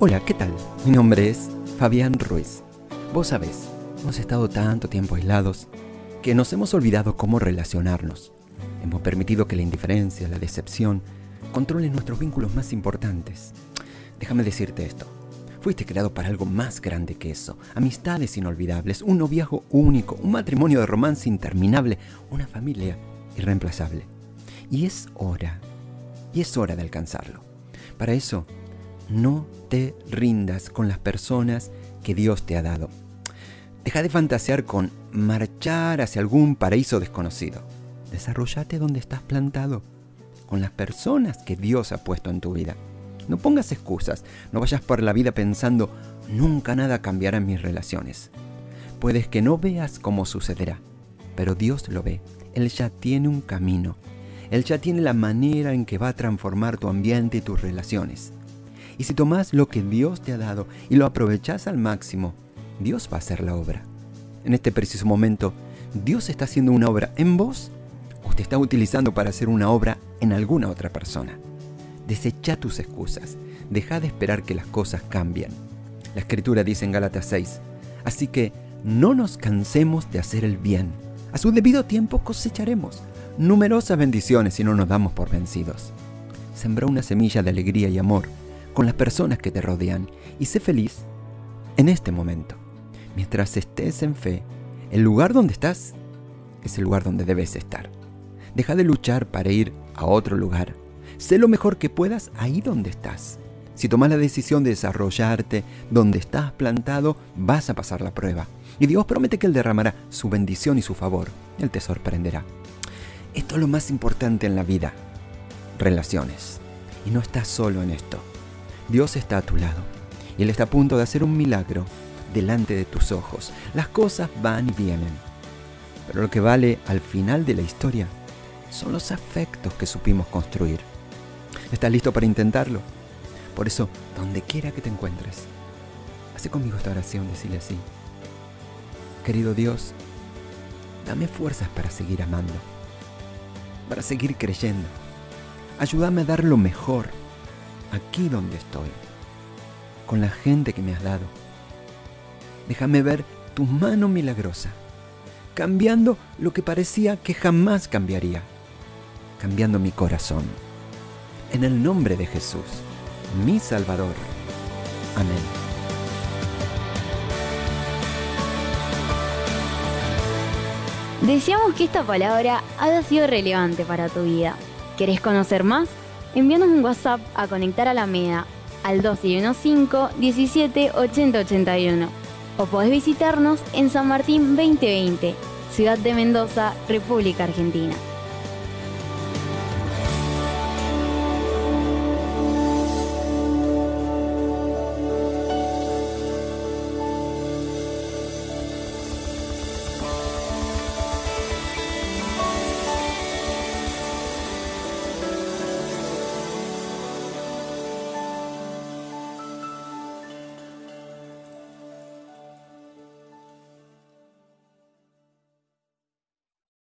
Hola, ¿qué tal? Mi nombre es Fabián Ruiz. Vos sabés, hemos estado tanto tiempo aislados que nos hemos olvidado cómo relacionarnos. Hemos permitido que la indiferencia, la decepción, controlen nuestros vínculos más importantes. Déjame decirte esto. Fuiste creado para algo más grande que eso. Amistades inolvidables, un noviazgo único, un matrimonio de romance interminable, una familia irreemplazable. Y es hora, y es hora de alcanzarlo. Para eso, no te rindas con las personas que Dios te ha dado. Deja de fantasear con marchar hacia algún paraíso desconocido. Desarrollate donde estás plantado, con las personas que Dios ha puesto en tu vida. No pongas excusas, no vayas por la vida pensando, nunca nada cambiará en mis relaciones. Puedes que no veas cómo sucederá, pero Dios lo ve. Él ya tiene un camino. Él ya tiene la manera en que va a transformar tu ambiente y tus relaciones. Y si tomas lo que Dios te ha dado y lo aprovechas al máximo, Dios va a hacer la obra. En este preciso momento, Dios está haciendo una obra en vos o te está utilizando para hacer una obra en alguna otra persona. Desecha tus excusas. Deja de esperar que las cosas cambien. La escritura dice en Gálatas 6, así que no nos cansemos de hacer el bien. A su debido tiempo cosecharemos numerosas bendiciones si no nos damos por vencidos. Sembra una semilla de alegría y amor con las personas que te rodean y sé feliz en este momento. Mientras estés en fe, el lugar donde estás es el lugar donde debes estar. Deja de luchar para ir a otro lugar. Sé lo mejor que puedas ahí donde estás. Si tomas la decisión de desarrollarte donde estás plantado, vas a pasar la prueba. Y Dios promete que Él derramará su bendición y su favor. Él te sorprenderá. Esto es lo más importante en la vida. Relaciones. Y no estás solo en esto. Dios está a tu lado y Él está a punto de hacer un milagro delante de tus ojos. Las cosas van y vienen, pero lo que vale al final de la historia son los afectos que supimos construir. ¿Estás listo para intentarlo? Por eso, donde quiera que te encuentres, hace conmigo esta oración, decirle así. Querido Dios, dame fuerzas para seguir amando, para seguir creyendo. Ayúdame a dar lo mejor aquí donde estoy, con la gente que me has dado. Déjame ver tu mano milagrosa, cambiando lo que parecía que jamás cambiaría, cambiando mi corazón. En el nombre de Jesús, mi Salvador. Amén. Deseamos que esta palabra haya sido relevante para tu vida. ¿Querés conocer más? Envíanos un WhatsApp a Conectar a la MEDA al 1215 17 80 81 o podés visitarnos en San Martín 2020, Ciudad de Mendoza, República Argentina.